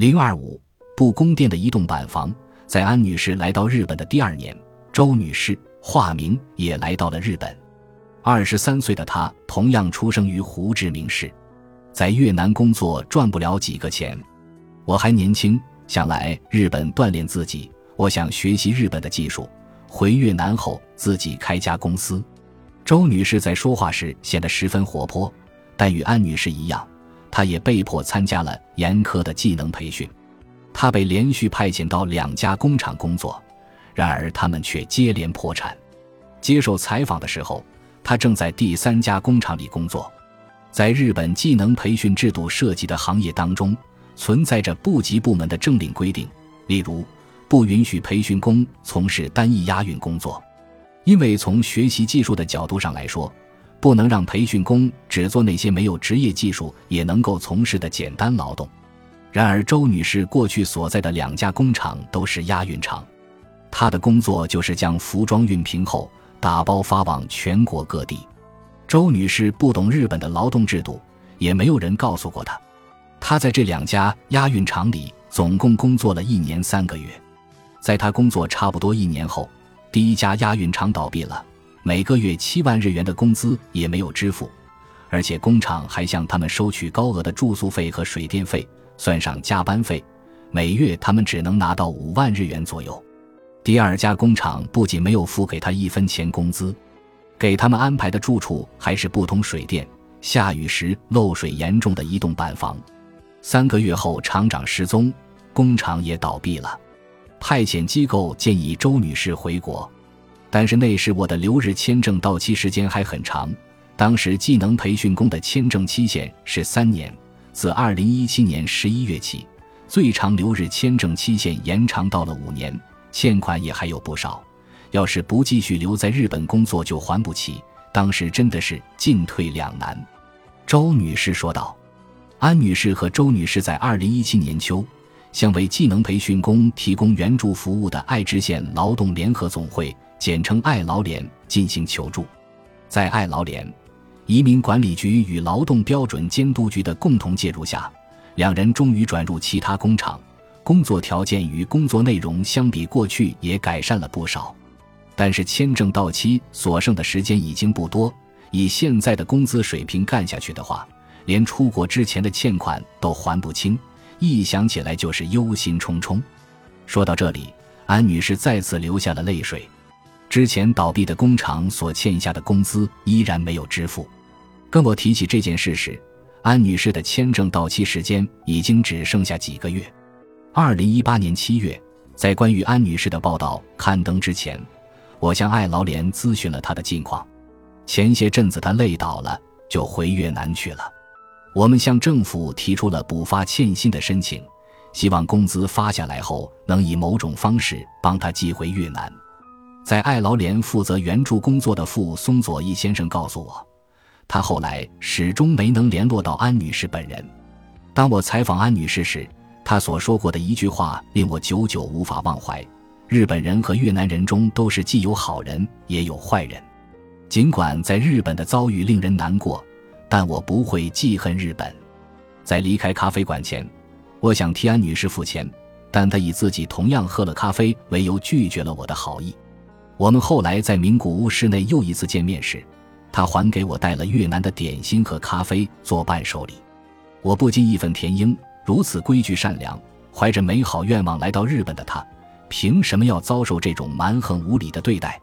零二五不宫殿的移动板房，在安女士来到日本的第二年，周女士化名也来到了日本。二十三岁的她同样出生于胡志明市，在越南工作赚不了几个钱。我还年轻，想来日本锻炼自己。我想学习日本的技术，回越南后自己开家公司。周女士在说话时显得十分活泼，但与安女士一样，他也被迫参加了严苛的技能培训。他被连续派遣到两家工厂工作，然而他们却接连破产。接受采访的时候，他正在第三家工厂里工作。在日本技能培训制度涉及的行业当中，存在着部级部门的政令规定，例如。不允许培训工从事单一押运工作，因为从学习技术的角度上来说，不能让培训工只做那些没有职业技术也能够从事的简单劳动。然而，周女士过去所在的两家工厂都是押运厂，她的工作就是将服装运平后打包发往全国各地。周女士不懂日本的劳动制度，也没有人告诉过她。她在这两家押运厂里总共工作了一年三个月。在她工作差不多一年后，第一家押运厂倒闭了，每个月七万日元的工资也没有支付，而且工厂还向他们收取高额的住宿费和水电费，算上加班费，每月他们只能拿到五万日元左右。第二家工厂不仅没有付给他一分钱工资，给他们安排的住处还是不通水电、下雨时漏水严重的移动板房。三个月后，厂长失踪，工厂也倒闭了。派遣机构建议周女士回国，但是那时我的留日签证到期时间还很长。当时技能培训工的签证期限是三年，自二零一七年十一月起，最长留日签证期限延长到了五年，欠款也还有不少。要是不继续留在日本工作，就还不起。当时真的是进退两难。周女士说道：“安女士和周女士在二零一七年秋。”向为技能培训工提供援助服务的爱知县劳动联合总会（简称爱劳联）进行求助。在爱劳联、移民管理局与劳动标准监督局的共同介入下，两人终于转入其他工厂，工作条件与工作内容相比过去也改善了不少。但是签证到期所剩的时间已经不多，以现在的工资水平干下去的话，连出国之前的欠款都还不清。一想起来就是忧心忡忡。说到这里，安女士再次流下了泪水。之前倒闭的工厂所欠下的工资依然没有支付。跟我提起这件事时，安女士的签证到期时间已经只剩下几个月。二零一八年七月，在关于安女士的报道刊登之前，我向爱劳联咨询了她的近况。前些阵子她累倒了，就回越南去了。我们向政府提出了补发欠薪的申请，希望工资发下来后能以某种方式帮他寄回越南。在爱劳联负责援助工作的傅松佐义先生告诉我，他后来始终没能联络到安女士本人。当我采访安女士时，她所说过的一句话令我久久无法忘怀：日本人和越南人中都是既有好人也有坏人，尽管在日本的遭遇令人难过。但我不会记恨日本。在离开咖啡馆前，我想替安女士付钱，但她以自己同样喝了咖啡为由拒绝了我的好意。我们后来在名古屋市内又一次见面时，他还给我带了越南的点心和咖啡做伴手礼。我不禁义愤填膺：如此规矩善良、怀着美好愿望来到日本的他，凭什么要遭受这种蛮横无理的对待？